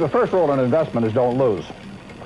the first rule in investment is don't lose.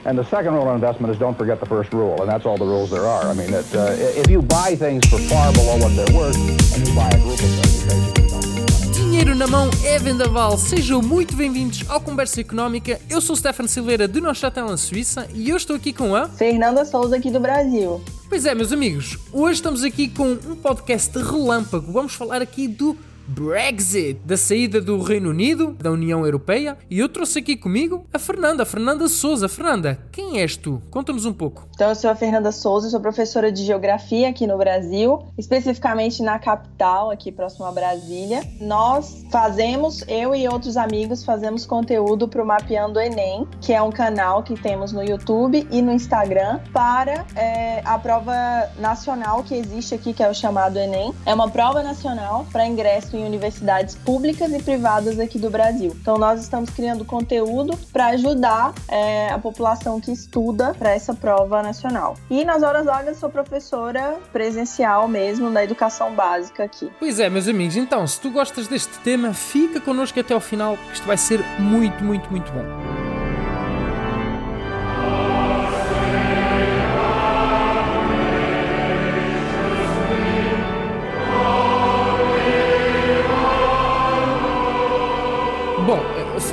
And the second rule in investment is don't forget the first rule, and that's all the rules there are. I mean, it, uh, if you buy things for far below what they're worth, and you buy a group of don't Dinheiro na mão é vendaval. Sejam muito bem-vindos ao Conversa Económica. Eu sou o Stefano Silveira de Neuchâtel, na Suíça, e eu estou aqui com a... Fernanda Souza aqui do Brasil. Pois é, meus amigos, hoje estamos aqui com um podcast relâmpago. Vamos falar aqui do Brexit, da saída do Reino Unido, da União Europeia, e eu trouxe aqui comigo a Fernanda, a Fernanda Souza. Fernanda, quem és tu? Conta-nos um pouco. Então, eu sou a Fernanda Souza, sou professora de Geografia aqui no Brasil, especificamente na capital, aqui próximo a Brasília. Nós fazemos, eu e outros amigos, fazemos conteúdo para o Mapeando Enem, que é um canal que temos no YouTube e no Instagram, para é, a prova nacional que existe aqui, que é o chamado Enem. É uma prova nacional para ingresso em universidades públicas e privadas aqui do Brasil. Então, nós estamos criando conteúdo para ajudar é, a população que estuda para essa prova nacional. E nas horas vagas, sou professora presencial mesmo na educação básica aqui. Pois é, meus amigos, então, se tu gostas deste tema, fica connosco até ao final, porque isto vai ser muito, muito, muito. Bom,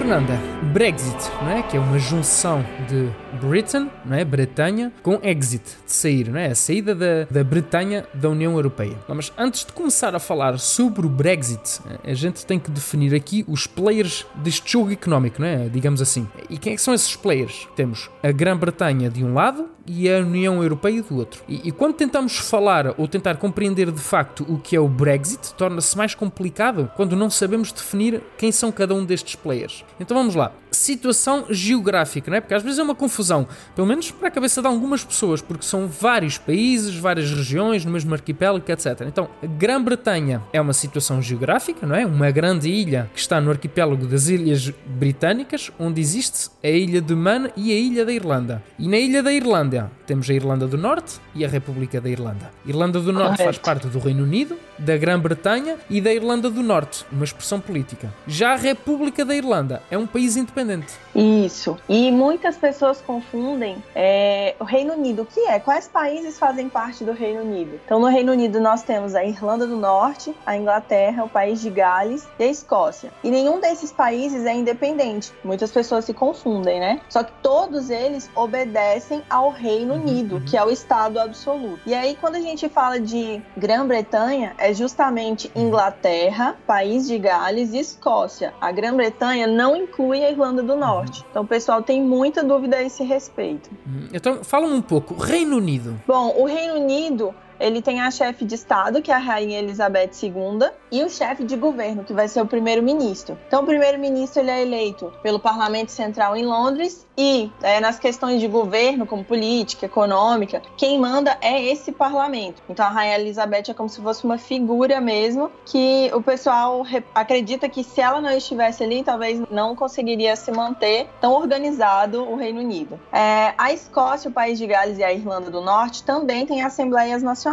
eh, Fernanda, Brexit, não é? Que é uma junção de Britain, não é? Bretanha, com exit, de sair, não é? A saída da, da Bretanha da União Europeia. Mas antes de começar a falar sobre o Brexit, eh, a gente tem que definir aqui os players deste jogo económico, não é? Digamos assim. E quem é que são esses players? Temos a Grã-Bretanha de um lado e a União Europeia do outro. E, e quando tentamos falar ou tentar compreender de facto o que é o Brexit, torna-se mais complicado quando não sabemos definir quem são cada um destes players. Então vamos lá. Situação geográfica, não é? Porque às vezes é uma confusão, pelo menos para a cabeça de algumas pessoas, porque são vários países, várias regiões, no mesmo arquipélago, etc. Então, a Grã-Bretanha é uma situação geográfica, não é? Uma grande ilha que está no arquipélago das Ilhas Britânicas, onde existe a Ilha de Man e a Ilha da Irlanda. E na Ilha da Irlanda temos a Irlanda do Norte e a República da Irlanda. Irlanda do Norte faz parte do Reino Unido, da Grã-Bretanha e da Irlanda do Norte, uma expressão política. Já a República da Irlanda é um país independente. Isso. E muitas pessoas confundem é, o Reino Unido. O que é? Quais países fazem parte do Reino Unido? Então, no Reino Unido, nós temos a Irlanda do Norte, a Inglaterra, o país de Gales e a Escócia. E nenhum desses países é independente. Muitas pessoas se confundem, né? Só que todos eles obedecem ao Reino Unido, que é o Estado absoluto. E aí, quando a gente fala de Grã-Bretanha, é justamente Inglaterra, país de Gales e Escócia. A Grã-Bretanha não inclui a Irlanda do Norte. Então, o pessoal tem muita dúvida a esse respeito. Hum, Então, fala-me um pouco. Reino Unido. Bom, o Reino Unido ele tem a chefe de Estado, que é a Rainha Elizabeth II, e o chefe de governo, que vai ser o primeiro-ministro. Então, o primeiro-ministro ele é eleito pelo Parlamento Central em Londres e é, nas questões de governo, como política, econômica, quem manda é esse parlamento. Então, a Rainha Elizabeth é como se fosse uma figura mesmo que o pessoal re- acredita que se ela não estivesse ali, talvez não conseguiria se manter tão organizado o Reino Unido. É, a Escócia, o país de Gales e a Irlanda do Norte também têm assembleias nacionais,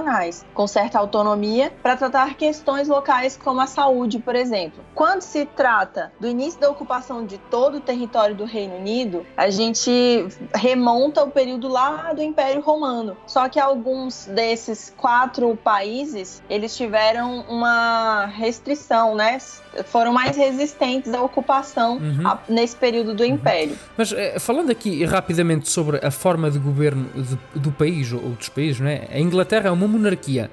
com certa autonomia, para tratar questões locais como a saúde, por exemplo. Quando se trata do início da ocupação de todo o território do Reino Unido, a gente remonta o período lá do Império Romano. Só que alguns desses quatro países, eles tiveram uma restrição, né? Foram mais resistentes à ocupação Uhum. a- nesse período do Império. Mas eh, falando aqui rapidamente sobre a forma de governo de- do país ou dos países, não é? A Inglaterra é uma monarquia.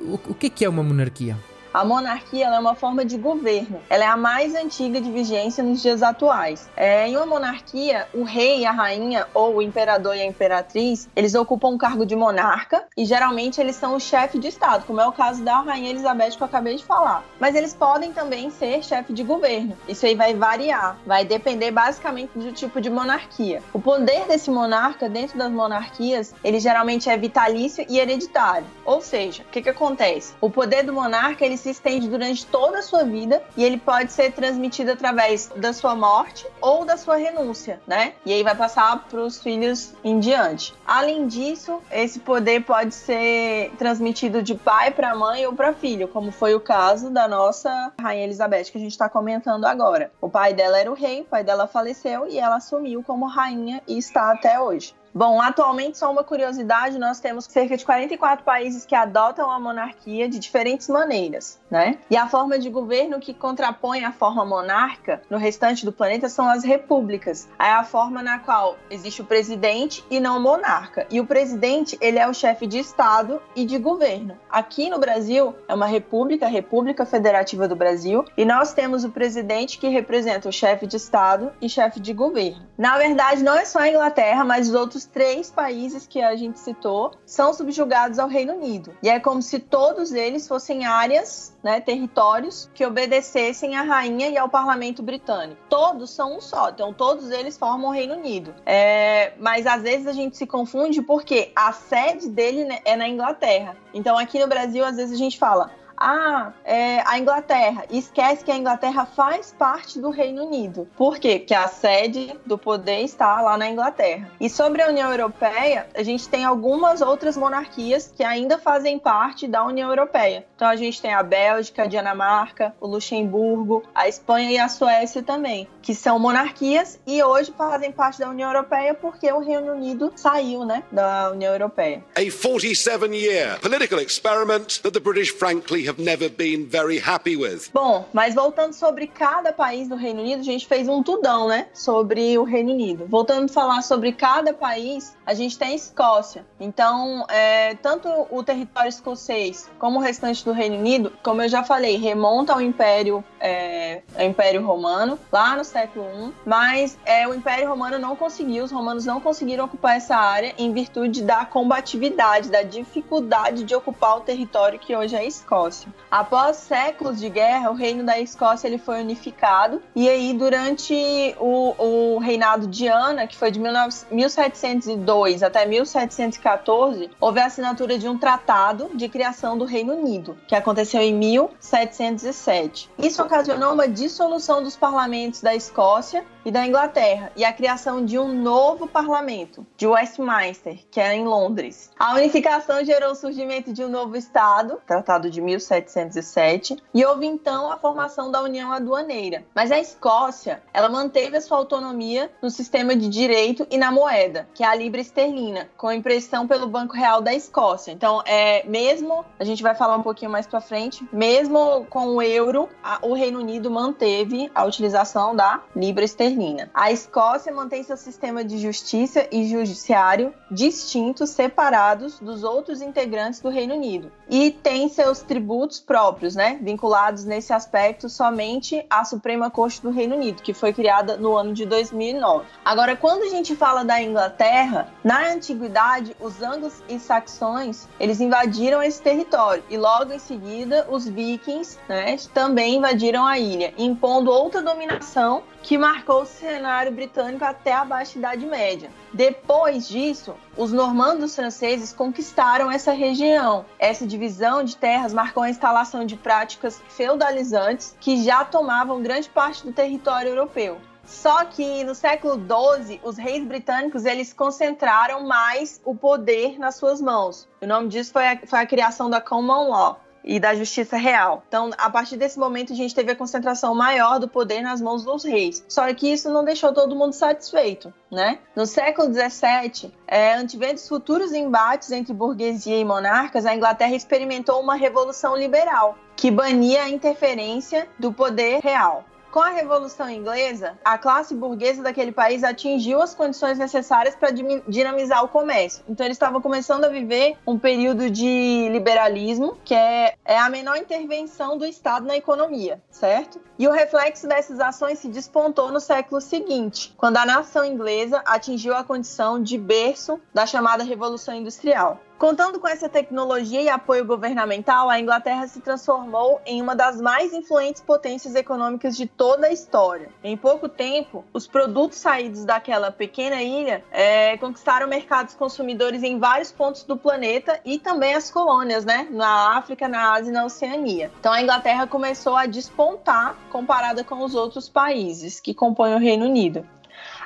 O, o que é que é uma monarquia? A monarquia é uma forma de governo. Ela é a mais antiga de vigência nos dias atuais. É, em uma monarquia, o rei e a rainha, ou o imperador e a imperatriz, eles ocupam o cargo de monarca e geralmente eles são o chefe de Estado, como é o caso da rainha Elizabeth que eu acabei de falar. Mas eles podem também ser chefe de governo. Isso aí vai variar, vai depender basicamente do tipo de monarquia. O poder desse monarca dentro das monarquias, ele geralmente é vitalício e hereditário. Ou seja, o que, que acontece? O poder do monarca ele se estende durante toda a sua vida e ele pode ser transmitido através da sua morte ou da sua renúncia, né? E aí vai passar para os filhos em diante. Além disso, esse poder pode ser transmitido de pai para mãe ou para filho, como foi o caso da nossa rainha Elizabeth que a gente está comentando agora. O pai dela era o rei, o pai dela faleceu e ela assumiu como rainha e está até hoje. Bom, atualmente, só uma curiosidade, nós temos cerca de 44 países que adotam a monarquia de diferentes maneiras, né? E a forma de governo que contrapõe a forma monarca no restante do planeta são as repúblicas. É a forma na qual existe o presidente e não o monarca. E o presidente, ele é o chefe de estado e de governo. Aqui no Brasil, é uma república, a República Federativa do Brasil, e nós temos o presidente que representa o chefe de estado e chefe de governo. Na verdade, não é só a Inglaterra, mas os outros três países que a gente citou são subjugados ao Reino Unido. E é como se todos eles fossem áreas, né, territórios que obedecessem à rainha e ao parlamento britânico. Todos são um só, então todos eles formam o Reino Unido. É, mas às vezes a gente se confunde porque a sede dele né, é na Inglaterra. Então aqui no Brasil, às vezes a gente fala ah, é, a Inglaterra. Esquece que a Inglaterra faz parte do Reino Unido. Por quê? Porque a sede do poder está lá na Inglaterra. E sobre a União Europeia, a gente tem algumas outras monarquias que ainda fazem parte da União Europeia. Então a gente tem a Bélgica, a Dinamarca, o Luxemburgo, a Espanha e a Suécia também, que são monarquias e hoje fazem parte da União Europeia porque o Reino Unido saiu, né, da União Europeia. A 47-year political experiment that the British frankly have never been very happy with. Bom, mas voltando sobre cada país do Reino Unido, a gente fez um tudão, né? Sobre o Reino Unido. Voltando a falar sobre cada país, a gente tem a Escócia. Então, é, tanto o território escocês como o restante do Reino Unido, como eu já falei, remonta ao Império, é, ao Império Romano, lá no século I, mas é, o Império Romano não conseguiu, os romanos não conseguiram ocupar essa área em virtude da combatividade, da dificuldade de ocupar o território que hoje é a Escócia. Escócia. Após séculos de guerra, o reino da Escócia ele foi unificado e aí durante o, o reinado de Ana, que foi de 19, 1702 até 1714, houve a assinatura de um tratado de criação do Reino Unido, que aconteceu em 1707. Isso ocasionou uma dissolução dos parlamentos da Escócia e da Inglaterra e a criação de um novo parlamento, de Westminster, que era em Londres. A unificação gerou o surgimento de um novo estado, Tratado de 1707, e houve então a formação da União Aduaneira. Mas a Escócia, ela manteve a sua autonomia no sistema de direito e na moeda, que é a libra esterlina, com impressão pelo Banco Real da Escócia. Então, é mesmo, a gente vai falar um pouquinho mais para frente, mesmo com o euro, a, o Reino Unido manteve a utilização da libra esterlina a Escócia mantém seu sistema de justiça e judiciário distintos, separados dos outros integrantes do Reino Unido. E tem seus tributos próprios, né? Vinculados nesse aspecto somente à Suprema Corte do Reino Unido, que foi criada no ano de 2009. Agora, quando a gente fala da Inglaterra, na antiguidade, os anglos e saxões, eles invadiram esse território e logo em seguida os vikings, né, também invadiram a ilha, impondo outra dominação que marcou cenário britânico até a Baixa Idade Média. Depois disso, os normandos franceses conquistaram essa região. Essa divisão de terras marcou a instalação de práticas feudalizantes que já tomavam grande parte do território europeu. Só que no século XII, os reis britânicos eles concentraram mais o poder nas suas mãos. O nome disso foi a, foi a criação da Common Law e da justiça real. Então, a partir desse momento, a gente teve a concentração maior do poder nas mãos dos reis. Só que isso não deixou todo mundo satisfeito, né? No século XVII, é, os futuros embates entre burguesia e monarcas, a Inglaterra experimentou uma revolução liberal que bania a interferência do poder real. Com a Revolução Inglesa, a classe burguesa daquele país atingiu as condições necessárias para dinamizar o comércio. Então, eles estavam começando a viver um período de liberalismo, que é, é a menor intervenção do Estado na economia, certo? E o reflexo dessas ações se despontou no século seguinte, quando a nação inglesa atingiu a condição de berço da chamada Revolução Industrial. Contando com essa tecnologia e apoio governamental, a Inglaterra se transformou em uma das mais influentes potências econômicas de toda a história. Em pouco tempo, os produtos saídos daquela pequena ilha é, conquistaram mercados consumidores em vários pontos do planeta e também as colônias, né? Na África, na Ásia e na Oceania. Então a Inglaterra começou a despontar comparada com os outros países que compõem o Reino Unido.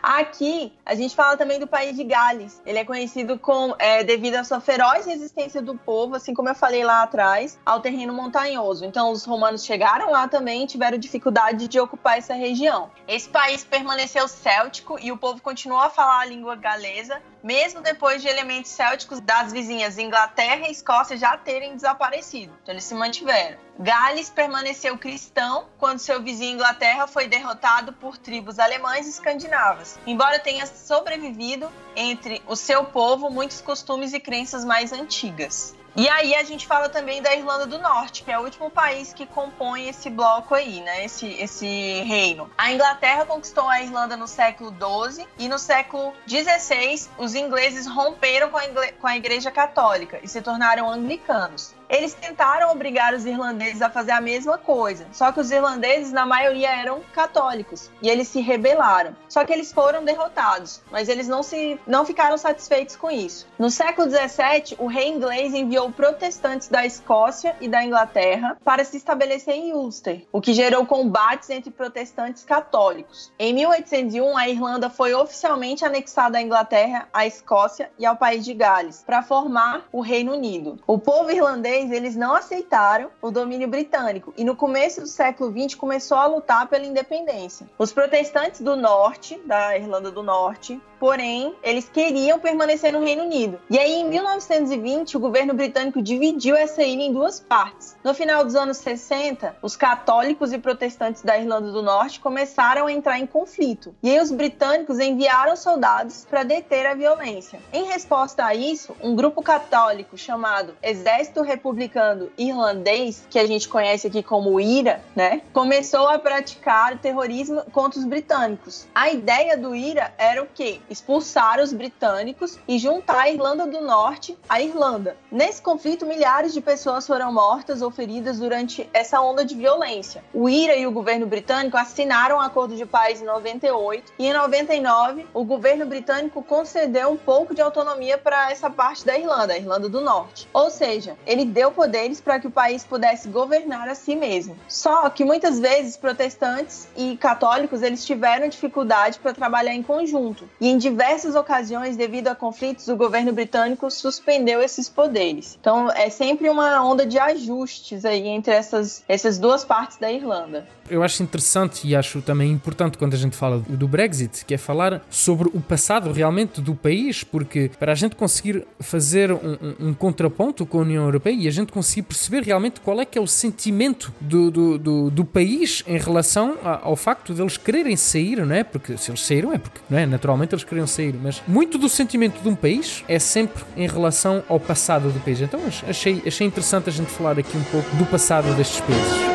Aqui, a gente fala também do país de Gales. Ele é conhecido com, é, devido à sua feroz resistência do povo, assim como eu falei lá atrás, ao terreno montanhoso. Então, os romanos chegaram lá também e tiveram dificuldade de ocupar essa região. Esse país permaneceu céltico e o povo continuou a falar a língua galesa, mesmo depois de elementos célticos das vizinhas Inglaterra e Escócia já terem desaparecido. Então, eles se mantiveram. Gales permaneceu cristão quando seu vizinho Inglaterra foi derrotado por tribos alemães e escandinavas, embora tenha sobrevivido entre o seu povo muitos costumes e crenças mais antigas. E aí a gente fala também da Irlanda do Norte, que é o último país que compõe esse bloco aí, né? Esse, esse reino. A Inglaterra conquistou a Irlanda no século XII e no século XVI os ingleses romperam com a, com a Igreja Católica e se tornaram anglicanos. Eles tentaram obrigar os irlandeses a fazer a mesma coisa, só que os irlandeses, na maioria, eram católicos e eles se rebelaram. Só que eles foram derrotados, mas eles não, se, não ficaram satisfeitos com isso. No século XVII, o rei inglês enviou protestantes da Escócia e da Inglaterra para se estabelecer em Ulster, o que gerou combates entre protestantes católicos. Em 1801, a Irlanda foi oficialmente anexada à Inglaterra, à Escócia e ao país de Gales, para formar o Reino Unido. O povo irlandês eles não aceitaram o domínio britânico e no começo do século XX começou a lutar pela independência. Os protestantes do norte, da Irlanda do Norte, porém, eles queriam permanecer no Reino Unido. E aí, em 1920, o governo britânico dividiu essa ilha em duas partes. No final dos anos 60, os católicos e protestantes da Irlanda do Norte começaram a entrar em conflito. E aí, os britânicos enviaram soldados para deter a violência. Em resposta a isso, um grupo católico chamado Exército Republicano Irlandês, que a gente conhece aqui como IRA, né, começou a praticar terrorismo contra os britânicos. A ideia do IRA era o quê? Expulsar os britânicos e juntar a Irlanda do Norte à Irlanda. Nesse conflito, milhares de pessoas foram mortas ou feridas durante essa onda de violência. O IRA e o governo britânico assinaram um acordo de paz em 98 e em 99 o governo britânico concedeu um pouco de autonomia para essa parte da Irlanda, a Irlanda do Norte. Ou seja, ele deu poderes para que o país pudesse governar a si mesmo. Só que muitas vezes protestantes e católicos eles tiveram dificuldade para trabalhar em conjunto. E em diversas ocasiões, devido a conflitos, o governo britânico suspendeu esses poderes. Então, é sempre uma onda de ajustes aí entre essas, essas duas partes da Irlanda. Eu acho interessante e acho também importante quando a gente fala do Brexit, que é falar sobre o passado realmente do país, porque para a gente conseguir fazer um, um, um contraponto com a União Europeia e a gente conseguir perceber realmente qual é que é o sentimento do, do, do, do país em relação ao facto de eles quererem sair, não é? Porque se eles saíram é porque, não é? Naturalmente eles queriam sair, mas muito do sentimento de um país é sempre em relação ao passado do país. Então achei, achei interessante a gente falar aqui um pouco do passado destes países.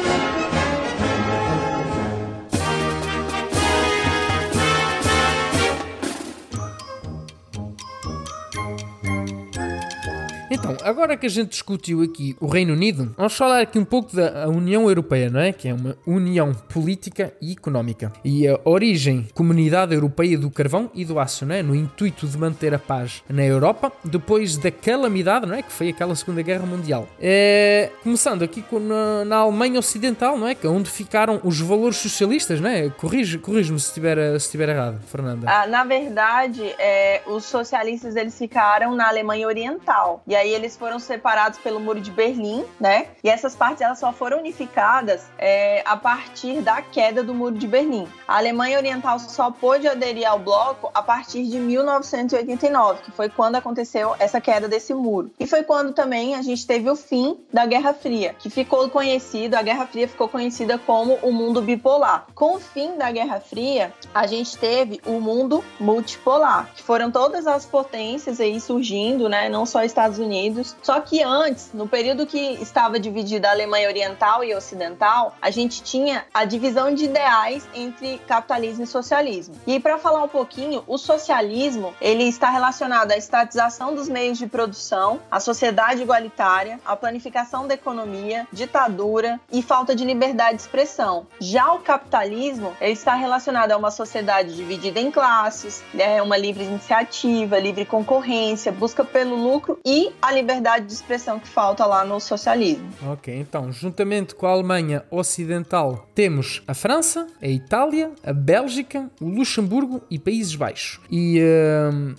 Então, agora que a gente discutiu aqui o Reino Unido, vamos falar aqui um pouco da União Europeia, não é? Que é uma união política e económica. E a origem, Comunidade Europeia do Carvão e do Aço, não é? No intuito de manter a paz na Europa, depois da calamidade, não é? Que foi aquela Segunda Guerra Mundial. É... Começando aqui com, na, na, Alemanha Ocidental, não é? Que é onde ficaram os valores socialistas, não é? Corrige-me corrige se estiver se estiver errado, Fernanda. Ah, na verdade, é, os socialistas eles ficaram na Alemanha Oriental. E aí eles foram separados pelo Muro de Berlim, né? E essas partes elas só foram unificadas é, a partir da queda do Muro de Berlim. A Alemanha Oriental só pôde aderir ao bloco a partir de 1989, que foi quando aconteceu essa queda desse muro. E foi quando também a gente teve o fim da Guerra Fria, que ficou conhecido, a Guerra Fria ficou conhecida como o mundo bipolar. Com o fim da Guerra Fria, a gente teve o mundo multipolar, que foram todas as potências aí surgindo, né? Não só Estados Unidos Unidos. Só que antes, no período que estava dividida a Alemanha Oriental e Ocidental, a gente tinha a divisão de ideais entre capitalismo e socialismo. E para falar um pouquinho, o socialismo ele está relacionado à estatização dos meios de produção, à sociedade igualitária, à planificação da economia, ditadura e falta de liberdade de expressão. Já o capitalismo ele está relacionado a uma sociedade dividida em classes, né, uma livre iniciativa, livre concorrência, busca pelo lucro e a liberdade de expressão que falta lá no socialismo. Ok, então, juntamente com a Alemanha Ocidental, temos a França, a Itália, a Bélgica, o Luxemburgo e Países Baixos. E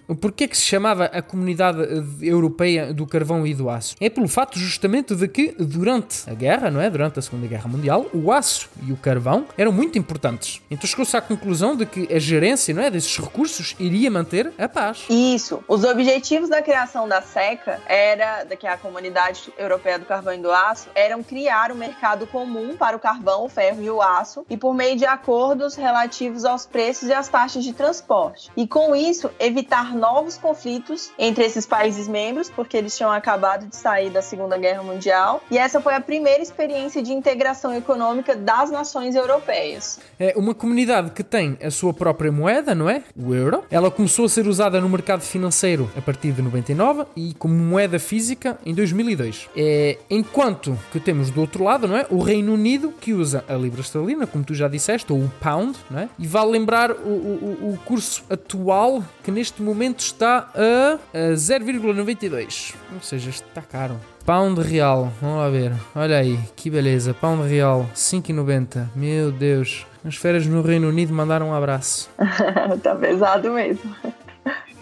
uh, porquê que se chamava a Comunidade Europeia do Carvão e do Aço? É pelo fato justamente de que durante a guerra, não é? Durante a Segunda Guerra Mundial, o aço e o carvão eram muito importantes. Então chegou-se à conclusão de que a gerência, não é, desses recursos iria manter a paz. Isso. Os objetivos da criação da SECA era, que a Comunidade Europeia do Carvão e do Aço, eram criar um mercado comum para o carvão, o ferro e o aço, e por meio de acordos relativos aos preços e às taxas de transporte. E com isso, evitar novos conflitos entre esses países membros, porque eles tinham acabado de sair da Segunda Guerra Mundial. E essa foi a primeira experiência de integração econômica das nações europeias. É uma comunidade que tem a sua própria moeda, não é? O euro. Ela começou a ser usada no mercado financeiro a partir de 99 e como moeda física em 2002. É, enquanto que temos do outro lado, não é? O Reino Unido que usa a libra esterlina, como tu já disseste, ou o pound, não é? E vale lembrar o, o, o curso atual que neste momento está a, a 0,92. Ou seja, está caro. Pound real, vamos lá ver. Olha aí, que beleza. Pound real, 5,90. Meu Deus. As férias no Reino Unido mandaram um abraço. tá pesado mesmo.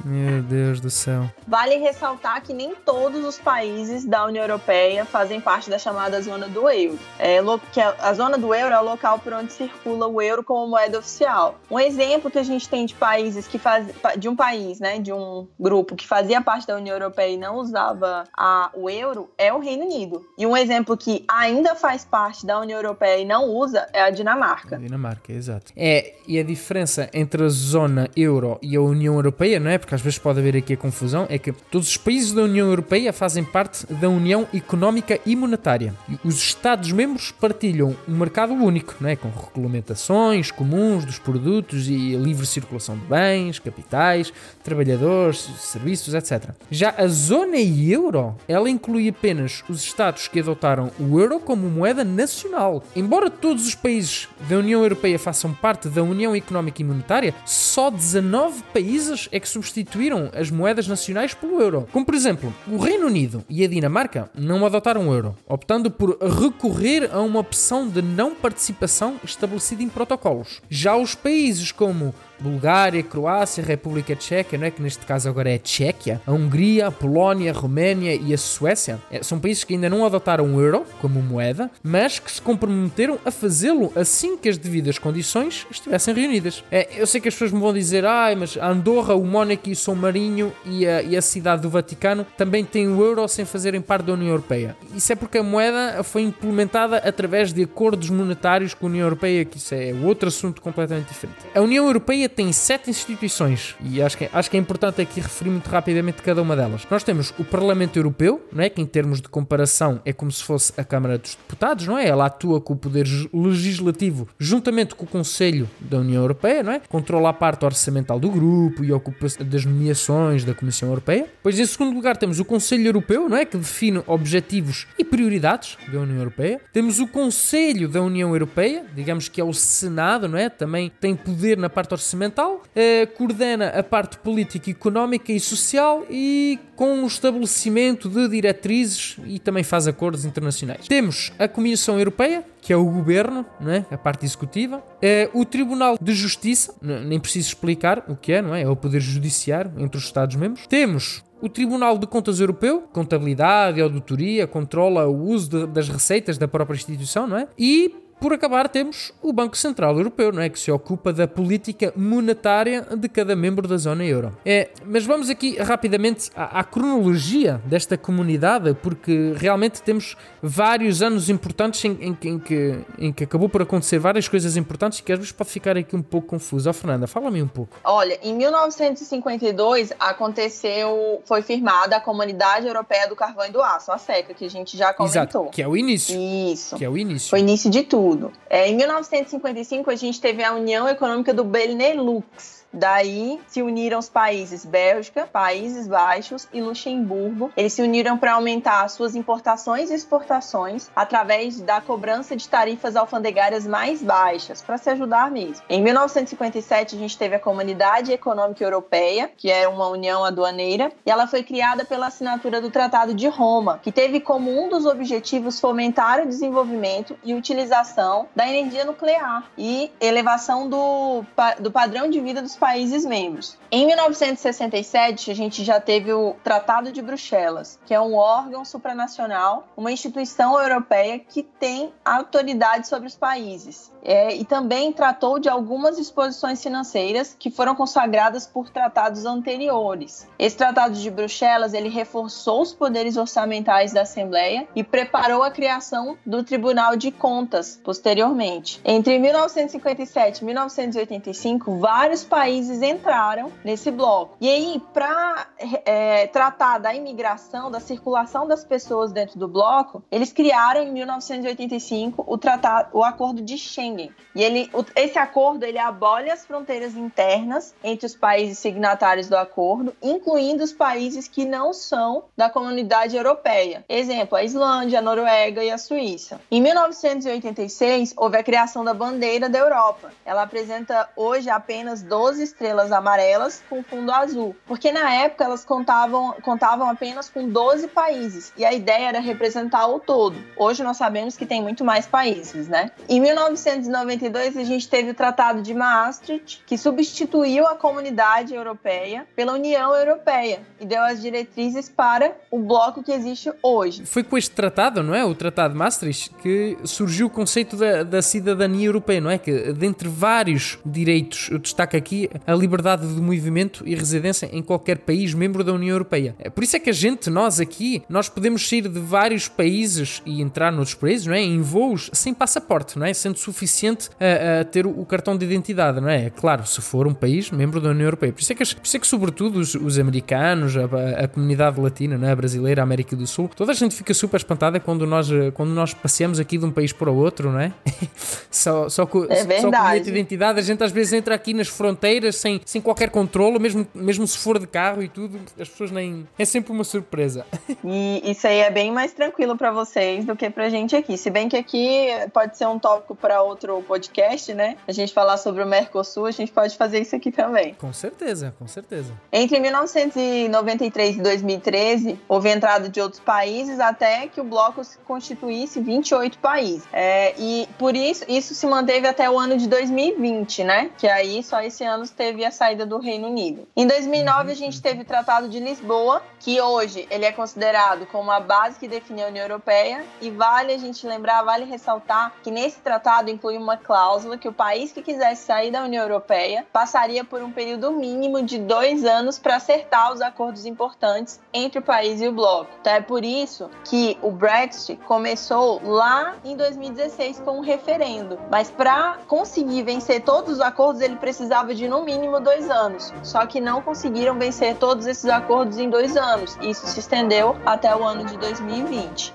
Meu Deus do céu. Vale ressaltar que nem todos os países da União Europeia fazem parte da chamada zona do euro. É, que a zona do euro é o local por onde circula o euro como moeda oficial. Um exemplo que a gente tem de países que faz, de um país, né, de um grupo que fazia parte da União Europeia e não usava a, o euro é o Reino Unido. E um exemplo que ainda faz parte da União Europeia e não usa é a Dinamarca. A Dinamarca, exato. É, e a diferença entre a zona euro e a União Europeia, não é? Porque às vezes pode haver aqui a confusão, é que todos os países da União Europeia fazem parte da União Económica e Monetária. E os Estados-membros partilham um mercado único, não é? com regulamentações comuns dos produtos e livre circulação de bens, capitais, trabalhadores, serviços, etc. Já a zona euro, ela inclui apenas os Estados que adotaram o euro como moeda nacional. Embora todos os países da União Europeia façam parte da União Económica e Monetária, só 19 países é que substituem substituíram as moedas nacionais pelo euro. Como por exemplo, o Reino Unido e a Dinamarca não adotaram o euro, optando por recorrer a uma opção de não participação estabelecida em protocolos. Já os países como Bulgária, Croácia, República Tcheca, não é? que neste caso agora é Tchequia, a Hungria, a Polónia, a Roménia e a Suécia, é, são países que ainda não adotaram o euro como moeda, mas que se comprometeram a fazê-lo assim que as devidas condições estivessem reunidas. É, eu sei que as pessoas me vão dizer, ai, mas Andorra, o Mónaco e São Marinho e a, e a cidade do Vaticano também têm o euro sem fazerem parte da União Europeia. Isso é porque a moeda foi implementada através de acordos monetários com a União Europeia, que isso é outro assunto completamente diferente. A União Europeia tem sete instituições e acho que, acho que é importante aqui referir muito rapidamente cada uma delas. Nós temos o Parlamento Europeu, não é? que em termos de comparação é como se fosse a Câmara dos Deputados, não é? Ela atua com o poder legislativo juntamente com o Conselho da União Europeia, não é? Controla a parte orçamental do grupo e ocupa das nomeações da Comissão Europeia. Pois em segundo lugar temos o Conselho Europeu, não é? Que define objetivos e prioridades da União Europeia. Temos o Conselho da União Europeia, digamos que é o Senado, não é? Também tem poder na parte orçamental orçamental, eh, coordena a parte política, económica e social e com o estabelecimento de diretrizes e também faz acordos internacionais. Temos a Comissão Europeia, que é o governo, não é? a parte executiva, é o Tribunal de Justiça, nem preciso explicar o que é, não é? É o poder judiciário entre os Estados-membros. Temos o Tribunal de Contas Europeu, contabilidade, auditoria, controla o uso de, das receitas da própria instituição, não é? E por acabar, temos o Banco Central Europeu, não é? Que se ocupa da política monetária de cada membro da zona euro. É, mas vamos aqui rapidamente à, à cronologia desta comunidade, porque realmente temos vários anos importantes em, em, em, que, em que acabou por acontecer várias coisas importantes que às vezes pode ficar aqui um pouco confuso. Oh, Fernanda, fala-me um pouco. Olha, em 1952 aconteceu, foi firmada a Comunidade Europeia do Carvão e do Aço, a SECA, que a gente já comentou. Exato, que é o início. Isso. Que é o início. Foi o início de tudo. É, em 1955 a gente teve a União Econômica do Benelux, Daí se uniram os países Bélgica, Países Baixos e Luxemburgo. Eles se uniram para aumentar suas importações e exportações através da cobrança de tarifas alfandegárias mais baixas, para se ajudar mesmo. Em 1957, a gente teve a Comunidade Econômica Europeia, que é uma união aduaneira, e ela foi criada pela assinatura do Tratado de Roma, que teve como um dos objetivos fomentar o desenvolvimento e utilização da energia nuclear e elevação do, do padrão de vida dos países membros. Em 1967, a gente já teve o Tratado de Bruxelas, que é um órgão supranacional, uma instituição europeia que tem autoridade sobre os países. É, e também tratou de algumas disposições financeiras que foram consagradas por tratados anteriores. Esse Tratado de Bruxelas ele reforçou os poderes orçamentais da Assembleia e preparou a criação do Tribunal de Contas posteriormente. Entre 1957 e 1985, vários países entraram nesse bloco. E aí, para é, tratar da imigração, da circulação das pessoas dentro do bloco, eles criaram em 1985 o tratado, o Acordo de Schengen Schengen. E ele, esse acordo ele abole as fronteiras internas entre os países signatários do acordo, incluindo os países que não são da comunidade europeia. Exemplo, a Islândia, a Noruega e a Suíça. Em 1986, houve a criação da bandeira da Europa. Ela apresenta hoje apenas 12 estrelas amarelas com fundo azul, porque na época elas contavam, contavam apenas com 12 países e a ideia era representar o todo. Hoje nós sabemos que tem muito mais países, né? Em 1900 1992, a gente teve o Tratado de Maastricht, que substituiu a Comunidade Europeia pela União Europeia e deu as diretrizes para o bloco que existe hoje. Foi com este tratado, não é? O Tratado de Maastricht, que surgiu o conceito da, da cidadania europeia, não é? Que dentre vários direitos, eu destaco aqui a liberdade de movimento e residência em qualquer país membro da União Europeia. É por isso é que a gente, nós aqui, nós podemos sair de vários países e entrar noutros países, não é? Em voos sem passaporte, não é? Sendo suficiente suficiente a, a, ter o cartão de identidade, não é? Claro, se for um país membro da União Europeia. Por isso é que, por isso é que sobretudo, os, os americanos, a, a, comunidade latina, não é? a brasileira, a América do Sul, toda a gente fica super espantada quando nós, quando nós passeamos aqui de um país para o outro, não é? só, só, com, é só com o de identidade, a gente às vezes entra aqui nas fronteiras sem, sem qualquer controle, mesmo, mesmo se for de carro e tudo, as pessoas nem. É sempre uma surpresa. e isso aí é bem mais tranquilo para vocês do que pra gente aqui. Se bem que aqui pode ser um tópico para outro outro podcast, né? A gente falar sobre o Mercosul, a gente pode fazer isso aqui também. Com certeza, com certeza. Entre 1993 e 2013, houve entrada de outros países até que o bloco constituísse 28 países. É, e por isso, isso se manteve até o ano de 2020, né? Que aí só esse ano teve a saída do Reino Unido. Em 2009, a gente teve o Tratado de Lisboa, que hoje ele é considerado como a base que define a União Europeia. E vale a gente lembrar, vale ressaltar que nesse tratado inclui uma cláusula que o país que quisesse sair da União Europeia passaria por um período mínimo de dois anos para acertar os acordos importantes entre o país e o bloco. Então é por isso que o Brexit começou lá em 2016 com um referendo. Mas para conseguir vencer todos os acordos, ele precisava de no mínimo dois anos. Só que não conseguiram vencer todos esses acordos em dois anos. Isso se estendeu até o ano de 2020.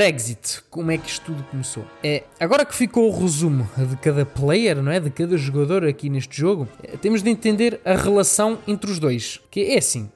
Brexit, como é que isto tudo começou? É, agora que ficou o resumo de cada player, não é? De cada jogador aqui neste jogo, é, temos de entender a relação entre os dois. Que é assim,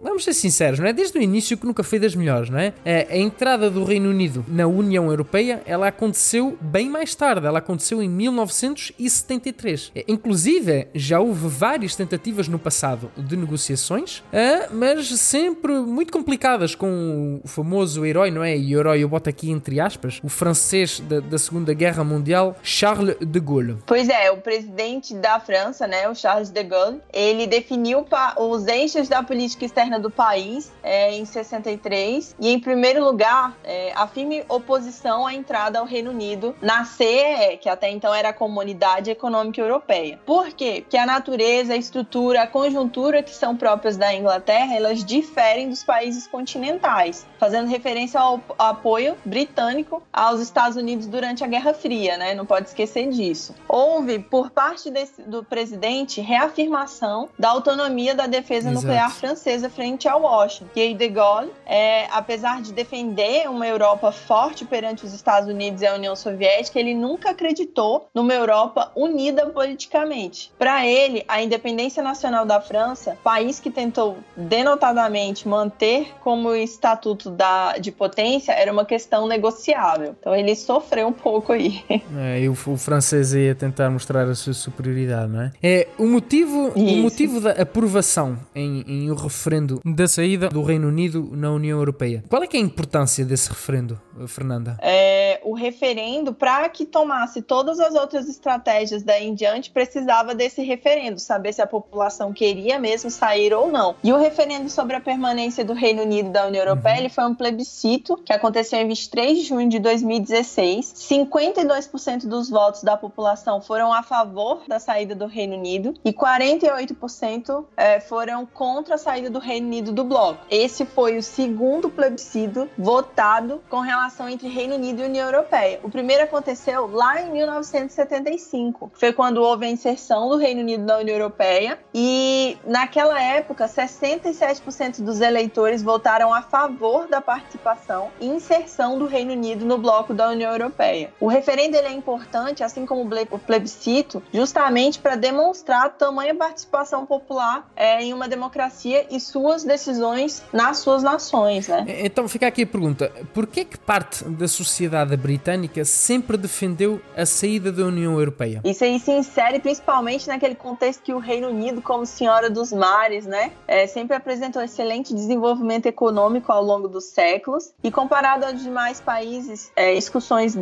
vamos ser sinceros, não é? Desde o início que nunca foi das melhores, não é? A entrada do Reino Unido na União Europeia, ela aconteceu bem mais tarde, ela aconteceu em 1973. Inclusive, já houve várias tentativas no passado de negociações, mas sempre muito complicadas com o famoso herói, não é? E herói eu boto aqui entre aspas, o francês da, da Segunda Guerra Mundial, Charles de Gaulle. Pois é, o presidente da França, né, o Charles de Gaulle, ele definiu os eixos da política externa do país é, em 63 e, em primeiro lugar, é, a firme oposição à entrada ao Reino Unido na CEE, que até então era a Comunidade Econômica Europeia. Por quê? Porque a natureza, a estrutura, a conjuntura que são próprias da Inglaterra, elas diferem dos países continentais, fazendo referência ao apoio britânico aos Estados Unidos durante a Guerra Fria, né? Não pode esquecer disso. Houve, por parte desse, do presidente, reafirmação da autonomia da defesa Exato. nuclear francesa frente ao Washington. E de Gaulle, é, apesar de defender uma Europa forte perante os Estados Unidos e a União Soviética, ele nunca acreditou numa Europa unida politicamente. Para ele, a independência nacional da França, país que tentou denotadamente manter como estatuto da, de potência, era uma questão negociável. Então ele sofreu um pouco aí. É, e o, o francês ia tentar mostrar a sua superioridade, não é? é o motivo, o motivo da aprovação em, em o referendo da saída do Reino Unido na União Europeia. Qual é que é a importância desse referendo, Fernanda? É, o referendo, para que tomasse todas as outras estratégias daí em diante, precisava desse referendo, saber se a população queria mesmo sair ou não. E o referendo sobre a permanência do Reino Unido da União Europeia uhum. ele foi um plebiscito que aconteceu em 23 de junho de 2016. 52% dos votos da população foram a favor da saída do Reino Unido e 48% é, foram contra a saída do Reino Unido do bloco. Esse foi o segundo plebiscito votado com relação entre Reino Unido e União Europeia. O primeiro aconteceu lá em 1975. Foi quando houve a inserção do Reino Unido na União Europeia e naquela época 67% dos eleitores votaram a favor da participação e inserção do Reino Unido no bloco da União Europeia. O referendo é importante, assim como o plebiscito, justamente para demonstrar a tamanha participação popular é, em uma democracia e suas decisões nas suas nações, né? Então fica aqui a pergunta: por que que parte da sociedade britânica sempre defendeu a saída da União Europeia? Isso aí se insere principalmente naquele contexto que o Reino Unido, como senhora dos mares, né, é, sempre apresentou excelente desenvolvimento econômico ao longo dos séculos e comparado aos demais países, é, excursões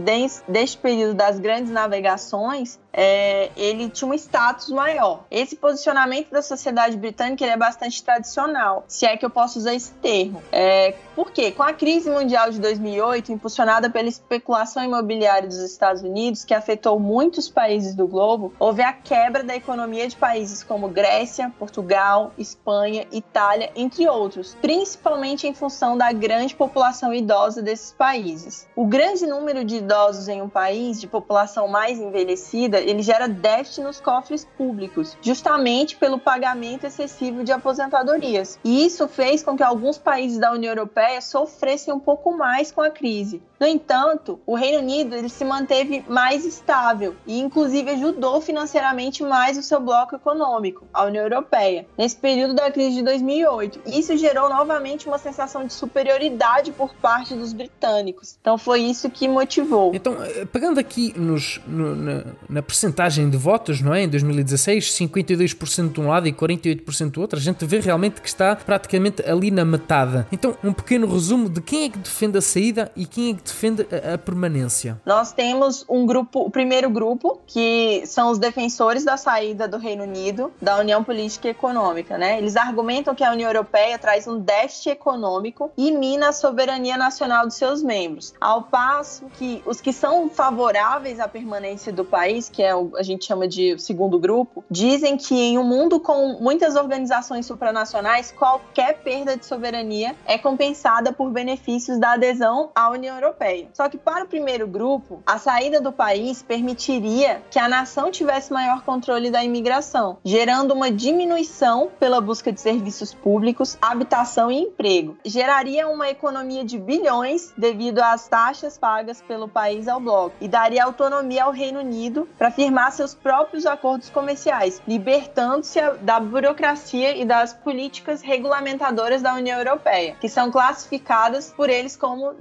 deste período das grandes navegações, é, ele tinha um status maior. Esse posicionamento da sociedade britânica é bastante tradicional, se é que eu posso usar esse termo. É, por quê? Com a crise mundial de 2008, impulsionada pela especulação imobiliária dos Estados Unidos, que afetou muitos países do globo, houve a quebra da economia de países como Grécia, Portugal, Espanha, Itália, entre outros, principalmente em função da grande população idosa desses países. O grande número de idosos em um país de população mais envelhecida ele gera déficit nos cofres públicos, justamente pelo pagamento excessivo de aposentadorias. E isso fez com que alguns países da União Europeia sofressem um pouco mais com a crise. No entanto, o Reino Unido ele se manteve mais estável e, inclusive, ajudou financeiramente mais o seu bloco econômico, a União Europeia, nesse período da crise de 2008. Isso gerou novamente uma sensação de superioridade por parte dos britânicos. Então, foi isso que motivou. Então, eh, pegando aqui nos, no, na, na percentagem de votos, não é? Em 2016, 52% de um lado e 48% do outro, a gente vê realmente que está praticamente ali na metade. Então, um pequeno resumo de quem é que defende a saída e quem é que defende a, permanência. Nós temos um grupo, o primeiro grupo, que são os defensores da saída do Reino Unido da União Política e Econômica, né? Eles argumentam que a União Europeia traz um déficit econômico e mina a soberania nacional dos seus membros, ao passo que os que são favoráveis à permanência do país, que é o, a gente chama de segundo grupo, dizem que em um mundo com muitas organizações supranacionais, qualquer perda de soberania é compensada por benefícios da adesão à União Europeia Europeia. Só que para o primeiro grupo, a saída do país permitiria que a nação tivesse maior controle da imigração, gerando uma diminuição pela busca de serviços públicos, habitação e emprego. Geraria uma economia de bilhões devido às taxas pagas pelo país ao bloco e daria autonomia ao Reino Unido para firmar seus próprios acordos comerciais, libertando-se da burocracia e das políticas regulamentadoras da União Europeia, que são classificadas por eles como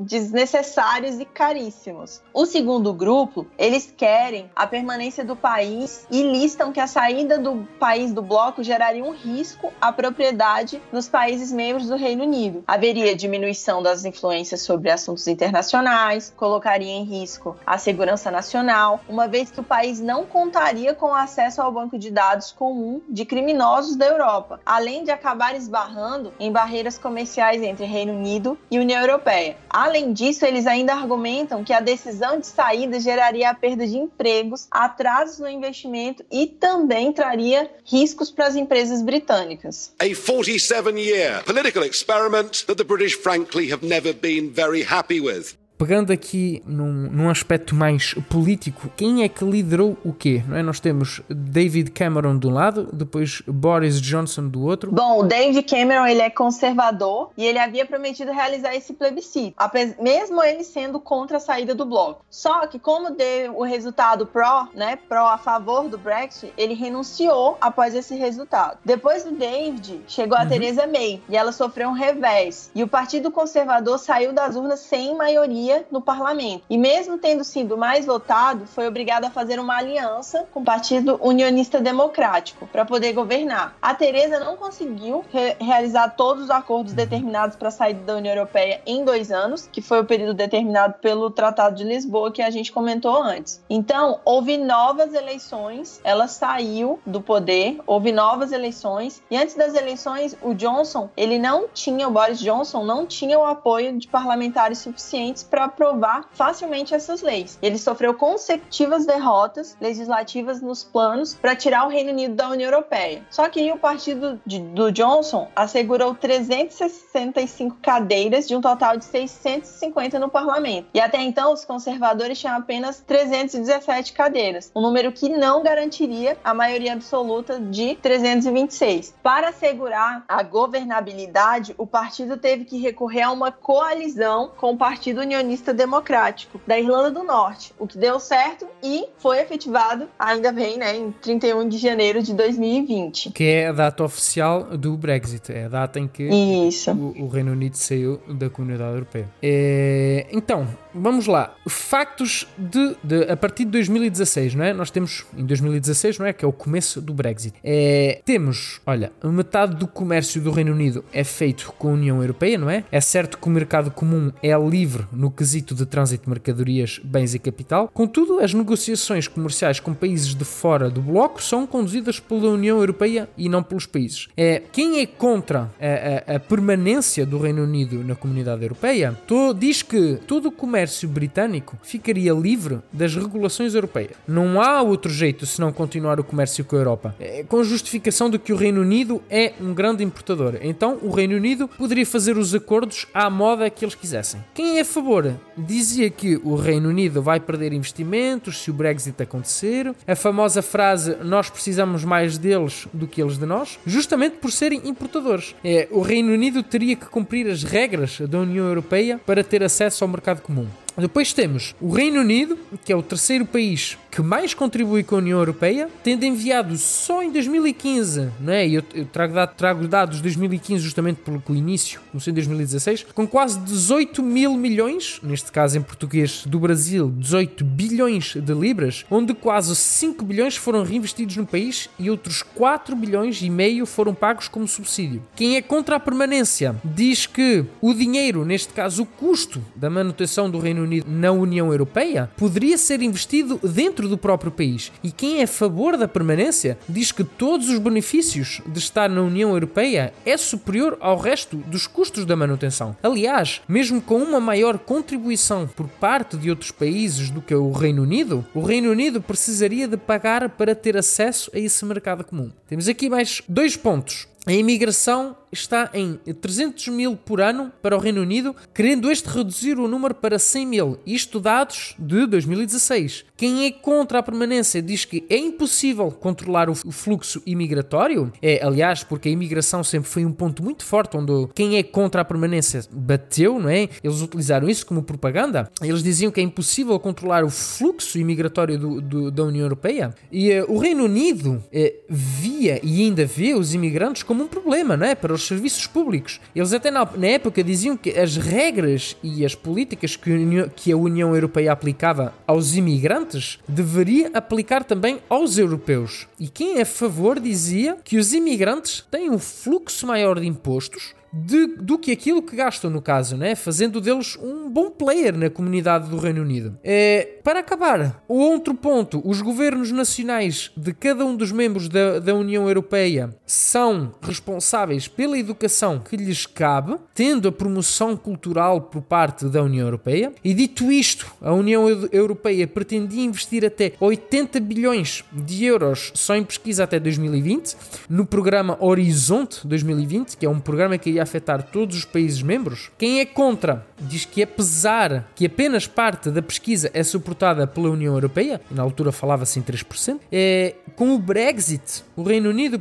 desnecessários e caríssimos. O segundo grupo, eles querem a permanência do país e listam que a saída do país do bloco geraria um risco à propriedade nos países membros do Reino Unido. Haveria diminuição das influências sobre assuntos internacionais, colocaria em risco a segurança nacional, uma vez que o país não contaria com acesso ao banco de dados comum de criminosos da Europa, além de acabar esbarrando em barreiras comerciais entre Reino Unido e União Europeia. Além disso, eles ainda argumentam que a decisão de saída geraria a perda de empregos, atrasos no investimento e também traria riscos para as empresas britânicas. A 47-year political experiment that the British frankly have never been very happy with. Pegando aqui num, num, aspecto mais político, quem é que liderou o quê? Não é? Nós temos David Cameron de um lado, depois Boris Johnson do outro. Bom, o David Cameron ele é conservador e ele havia prometido realizar esse plebiscito, mesmo ele sendo contra a saída do bloco. Só que como deu o resultado pró, né, pró a favor do Brexit, ele renunciou após esse resultado. Depois do David, chegou a uhum. Theresa May e ela sofreu um revés. E o Partido Conservador saiu das urnas sem maioria maioria no parlamento. E mesmo tendo sido mais votado, foi obrigado a fazer uma aliança com o Partido Unionista Democrático para poder governar. A Teresa não conseguiu re realizar todos os acordos determinados para a saída da União Europeia em dois anos, que foi o período determinado pelo Tratado de Lisboa que a gente comentou antes. Então, houve novas eleições, ela saiu do poder, houve novas eleições, e antes das eleições, o Johnson, ele não tinha, o Boris Johnson não tinha o apoio de parlamentares suficientes para para aprovar facilmente essas leis. Ele sofreu consecutivas derrotas legislativas nos planos para tirar o Reino Unido da União Europeia. Só que o partido de, do Johnson assegurou 365 cadeiras de um total de 650 no parlamento. E até então os conservadores tinham apenas 317 cadeiras, um número que não garantiria a maioria absoluta de 326. Para assegurar a governabilidade, o partido teve que recorrer a uma coalizão com o Partido Unionista Unionista Democrático da Irlanda do Norte, o que deu certo e foi efetivado, ainda bem, né, em 31 de janeiro de 2020. Que é a data oficial do Brexit, é a data em que o, o, Reino Unido saiu da Comunidade Europeia. É, então, vamos lá. Factos de, de, a partir de 2016, não é? Nós temos em 2016, não é? Que é o começo do Brexit. É, temos, olha, metade do comércio do Reino Unido é feito com a União Europeia, não é? É certo que o mercado comum é livre no quesito de trânsito de mercadorias, bens e capital. Contudo, as negociações comerciais com países de fora do bloco são conduzidas pela União Europeia e não pelos países. É, quem é contra a, a, a permanência do Reino Unido na comunidade europeia to, diz que todo o comércio britânico ficaria livre das regulações europeias. Não há outro jeito senão continuar o comércio com a Europa, é, com justificação de que o Reino Unido é um grande importador. Então, o Reino Unido poderia fazer os acordos à moda que eles quisessem. Quem é a favor dizia que o Reino Unido vai perder investimentos se o Brexit acontecer. A famosa frase nós precisamos mais deles do que eles de nós, justamente por serem importadores. É, o Reino Unido teria que cumprir as regras da União Europeia para ter acesso ao mercado comum. Depois temos o Reino Unido, que é o terceiro país que mais contribui com a União Europeia, tendo enviado só em 2015, não é? Eu, eu trago, trago dados de 2015 justamente pelo início, não sei, 2016, com quase 18 mil milhões, neste caso em português do Brasil, 18 bilhões de libras, onde quase 5 bilhões foram reinvestidos no país e outros 4 bilhões e meio foram pagos como subsídio. Quem é contra a permanência diz que o dinheiro, neste caso o custo da manutenção do Reino Unido na União Europeia, poderia ser investido dentro do próprio país. E quem é a favor da permanência diz que todos os benefícios de estar na União Europeia é superior ao resto dos custos da manutenção. Aliás, mesmo com uma maior contribuição por parte de outros países do que o Reino Unido, o Reino Unido precisaria de pagar para ter acesso a esse mercado comum. Temos aqui mais dois pontos. A imigração está em 300 mil por ano para o Reino Unido, querendo este reduzir o número para 100 mil. Isto dados de 2016. Quem é contra a permanência diz que é impossível controlar o fluxo imigratório. É, aliás, porque a imigração sempre foi um ponto muito forte onde quem é contra a permanência bateu, não é? Eles utilizaram isso como propaganda. Eles diziam que é impossível controlar o fluxo imigratório do, do, da União Europeia. E uh, o Reino Unido uh, via e ainda vê os imigrantes como um problema, não é? Para os serviços públicos. Eles até na, na época diziam que as regras e as políticas que, que a União Europeia aplicava aos imigrantes deveria aplicar também aos europeus. E quem é a favor dizia que os imigrantes têm um fluxo maior de impostos de, do que aquilo que gastam, no caso, né? fazendo deles um bom player na comunidade do Reino Unido. É, para acabar, o outro ponto: os governos nacionais de cada um dos membros da, da União Europeia são responsáveis pela educação que lhes cabe, tendo a promoção cultural por parte da União Europeia. E dito isto, a União Europeia pretendia investir até 80 bilhões de euros só em pesquisa até 2020, no programa Horizonte 2020, que é um programa que afetar todos os países membros. Quem é contra diz que apesar que apenas parte da pesquisa é suportada pela União Europeia, na altura falava-se em 3%, é, com o Brexit, o Reino Unido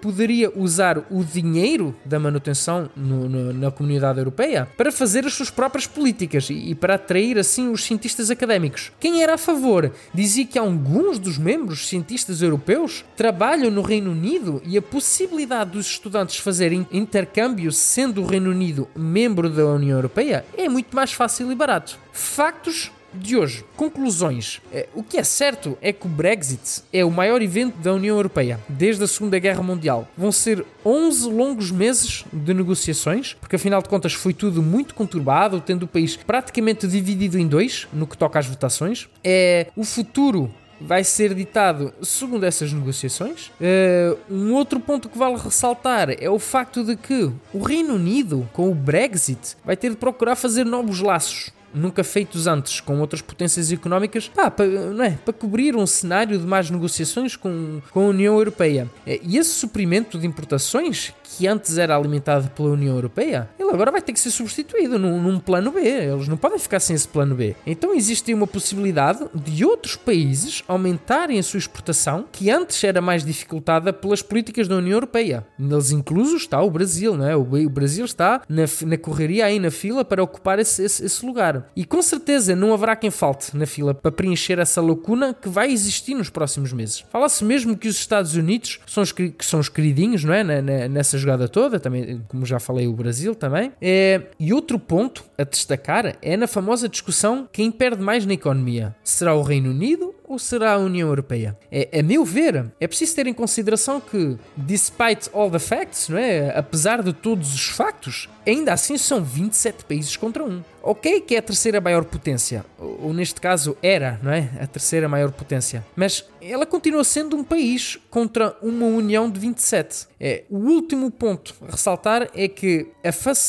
poderia usar o dinheiro da manutenção no, no, na comunidade europeia para fazer as suas próprias políticas e, e para atrair assim os cientistas académicos. Quem era a favor dizia que alguns dos membros cientistas europeus trabalham no Reino Unido e a possibilidade dos estudantes fazerem intercâmbio sendo o Reino Unido membro da União Europeia é muito mais fácil e barato. Factos de hoje. Conclusões. É, o que é certo é que o Brexit é o maior evento da União Europeia desde a Segunda Guerra Mundial. Vão ser 11 longos meses de negociações, porque afinal de contas foi tudo muito conturbado, tendo o país praticamente dividido em dois no que toca às votações. É o futuro vai ser ditado segundo essas negociações. Uh, um outro ponto que vale ressaltar é o facto de que o Reino Unido, com o Brexit, vai ter de procurar fazer novos laços nunca feitos antes com outras potências económicas pá, para, não é, para cobrir um cenário de mais negociações com, com a União Europeia. Eh, e esse suprimento de importações que antes era alimentado pela União Europeia, ele agora vai ter que ser substituído num, num, plano B. Eles não podem ficar sem esse plano B. Então existe uma possibilidade de outros países aumentarem a sua exportação, que antes era mais dificultada pelas políticas da União Europeia. Neles incluso está o Brasil, não é? O, Brasil está na, na correria aí na fila para ocupar esse, esse, esse lugar. E com certeza não haverá quem falte na fila para preencher essa lacuna que vai existir nos próximos meses. Fala-se mesmo que os Estados Unidos são os, que são os queridinhos, não é? Nessas jogada toda, também, como já falei, o Brasil também. É, e outro ponto a destacar é na famosa discussão quem perde mais na economia. Será o Reino Unido ou será a União Europeia? É, a meu ver, é preciso ter em consideração que, despite all the facts, não é? apesar de todos os factos, ainda assim são 27 países contra um. Ok, que é a terceira maior potência, ou neste caso era, não é? A terceira maior potência, mas ela continua sendo um país contra uma união de 27. É, o último ponto a ressaltar é que a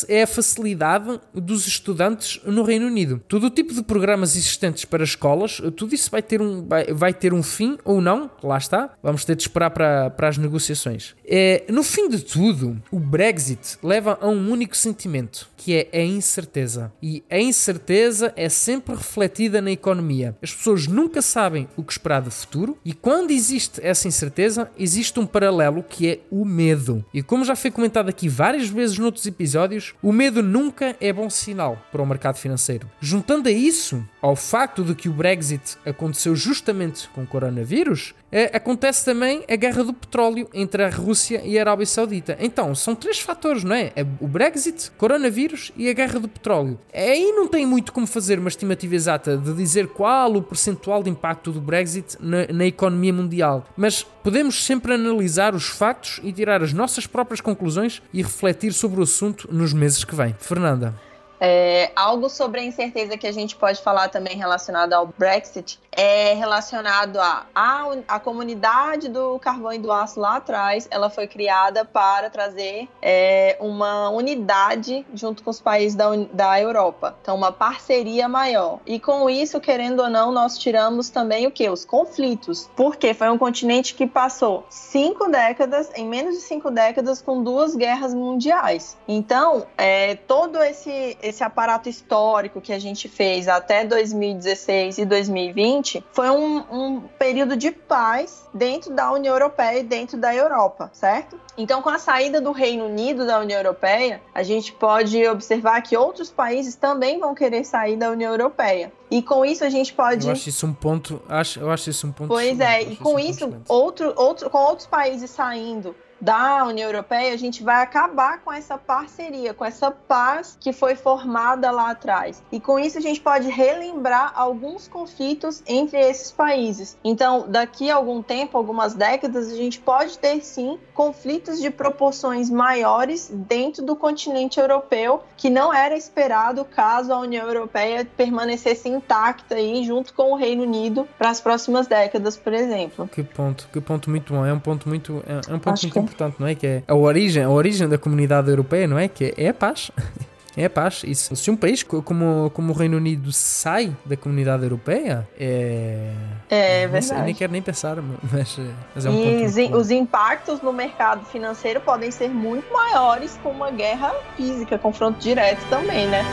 é a facilidade dos estudantes no Reino Unido. Todo o tipo de programas existentes para escolas, tudo isso vai ter um, vai, vai ter um fim ou não, lá está. Vamos ter de esperar para, para as negociações. É, no fim de tudo, o Brexit leva a um único sentimento, que é a incerteza. E a incerteza é sempre refletida na economia. As pessoas nunca sabem o que esperar do futuro e quando existe essa incerteza, existe um paralelo que é o medo. E como já foi comentado aqui várias vezes noutros episódios, o medo nunca é bom sinal para o mercado financeiro. Juntando a isso ao facto de que o Brexit aconteceu justamente com o coronavírus, é, acontece também a guerra do petróleo entre a Rússia e a Arábia Saudita. Então, são três fatores, não é o Brexit, coronavírus e a guerra do petróleo. Aí não tem muito como fazer uma estimativa exata de dizer qual o percentual de impacto do Brexit na, na economia mundial, mas podemos sempre analisar os factos e tirar as nossas próprias conclusões e refletir sobre o assunto nos meses que vêm. Fernanda. É, algo sobre a incerteza que a gente pode falar também relacionado ao Brexit é relacionado a, a a comunidade do carvão e do aço lá atrás, ela foi criada para trazer é, uma unidade junto com os países da, da Europa. Então, uma parceria maior. E com isso, querendo ou não, nós tiramos também o que? Os conflitos. Porque foi um continente que passou cinco décadas, em menos de cinco décadas, com duas guerras mundiais. Então, é, todo esse, esse aparato histórico que a gente fez até 2016 e 2020 foi um, um período de paz dentro da União Europeia e dentro da Europa, certo? Então, com a saída do Reino Unido da União Europeia, a gente pode observar que outros países também vão querer sair da União Europeia. E com isso a gente pode. Eu acho isso um ponto. Acho, eu acho isso um ponto. Pois é, e com isso, um outro, outro, com outros países saindo da União Europeia, a gente vai acabar com essa parceria, com essa paz que foi formada lá atrás. E com isso a gente pode relembrar alguns conflitos entre esses países. Então, daqui a algum tempo, algumas décadas, a gente pode ter sim conflitos de proporções maiores dentro do continente europeu, que não era esperado caso a União Europeia permanecesse intacta aí junto com o Reino Unido para as próximas décadas, por exemplo. Que ponto, que ponto muito bom. É um ponto muito, é, é um ponto Acho muito importante, não é? Que é a origem, a origem da comunidade europeia, não é? Que é a paz. É a paz. Isso. Se um país como, como o Reino Unido sai da comunidade europeia, é. É verdade. Sei, nem quero nem pensar, mas, mas é um e ponto os impactos no mercado financeiro podem ser muito maiores com uma guerra física, confronto direto também, né?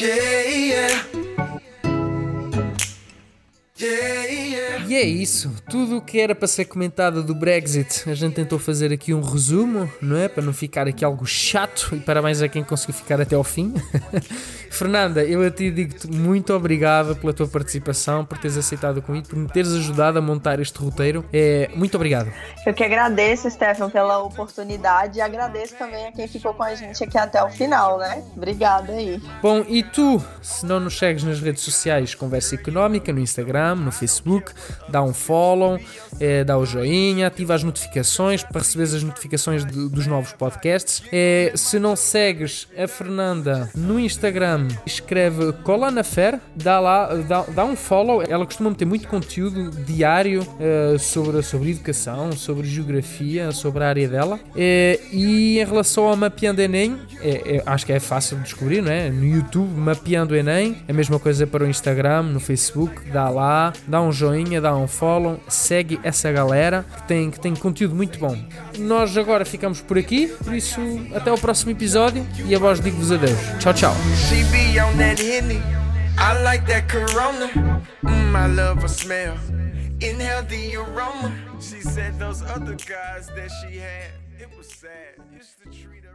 Yeah, yeah. Yeah. E é isso. Tudo o que era para ser comentado do Brexit, a gente tentou fazer aqui um resumo, não é? Para não ficar aqui algo chato e parabéns a quem conseguiu ficar até ao fim. Fernanda, eu a ti digo-te muito obrigado pela tua participação, por teres aceitado o convite, por me teres ajudado a montar este roteiro. É, muito obrigado. Eu que agradeço, Stefan, pela oportunidade e agradeço também a quem ficou com a gente aqui até o final, né? Obrigada aí. Bom, e tu, se não nos segues nas redes sociais, Conversa Económica, no Instagram, no Facebook, dá um follow, é, dá o joinha, ativa as notificações para receber as notificações de, dos novos podcasts. É, se não segues a Fernanda no Instagram, escreve Colana Fer, dá lá, dá, dá um follow. Ela costuma ter muito conteúdo diário uh, sobre, sobre educação, sobre geografia, sobre a área dela. É, e em relação ao Mapeando Enem, é, é, acho que é fácil de descobrir, não é? No YouTube, Mapeando Enem, a mesma coisa para o Instagram, no Facebook, dá lá, dá um joinha, dá um follow, segue essa galera que tem, que tem conteúdo muito bom. Nós agora ficamos por aqui, por isso até o próximo episódio e a voz digo-vos adeus. Tchau, tchau. Mm. She said those other guys that she had, it was sad. Treat